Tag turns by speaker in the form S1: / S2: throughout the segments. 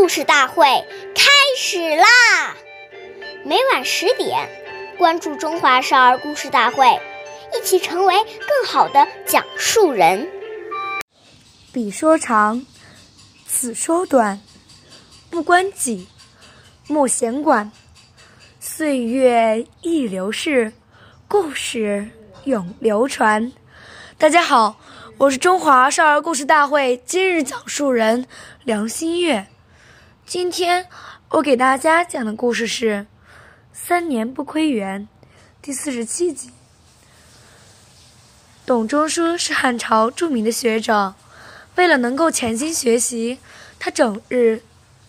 S1: 故事大会开始啦！每晚十点，关注《中华少儿故事大会》，一起成为更好的讲述人。
S2: 彼说长，此说短，不关己，莫闲管。岁月易流逝，故事永流传。大家好，我是中华少儿故事大会今日讲述人梁新月。今天我给大家讲的故事是《三年不窥园》第四十七集。董仲舒是汉朝著名的学者，为了能够潜心学习，他整日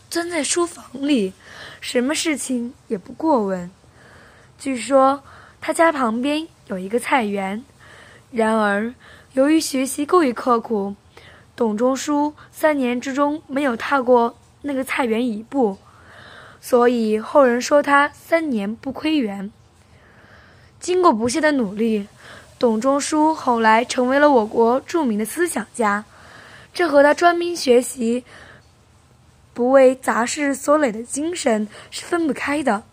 S2: 钻在书房里，什么事情也不过问。据说他家旁边有一个菜园。然而，由于学习过于刻苦，董仲舒三年之中没有踏过那个菜园一步，所以后人说他三年不亏园。经过不懈的努力，董仲舒后来成为了我国著名的思想家，这和他专心学习、不为杂事所累的精神是分不开的。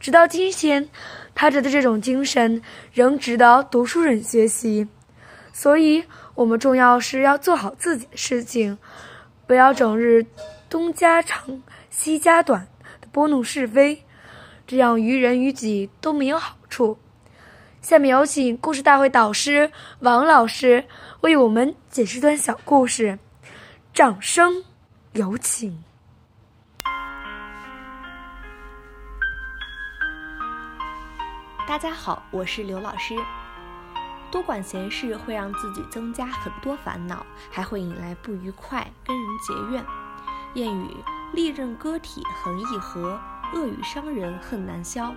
S2: 直到今天。他的这种精神仍值得读书人学习，所以我们重要是要做好自己的事情，不要整日东家长西家短的拨弄是非，这样于人于己都没有好处。下面有请故事大会导师王老师为我们解释段小故事，掌声有请。
S3: 大家好，我是刘老师。多管闲事会让自己增加很多烦恼，还会引来不愉快，跟人结怨。谚语：利刃割体恒易合，恶语伤人恨难消。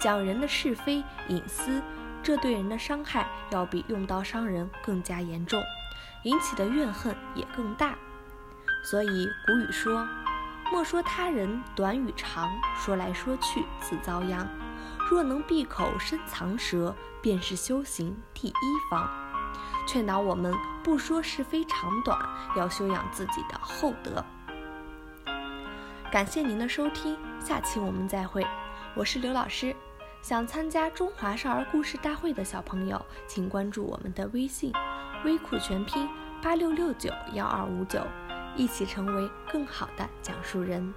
S3: 讲人的是非隐私，这对人的伤害要比用刀伤人更加严重，引起的怨恨也更大。所以古语说：莫说他人短与长，说来说去自遭殃。若能闭口深藏舌，便是修行第一方。劝导我们不说是非长短，要修养自己的厚德。感谢您的收听，下期我们再会。我是刘老师。想参加中华少儿故事大会的小朋友，请关注我们的微信“微库全拼八六六九幺二五九”，一起成为更好的讲述人。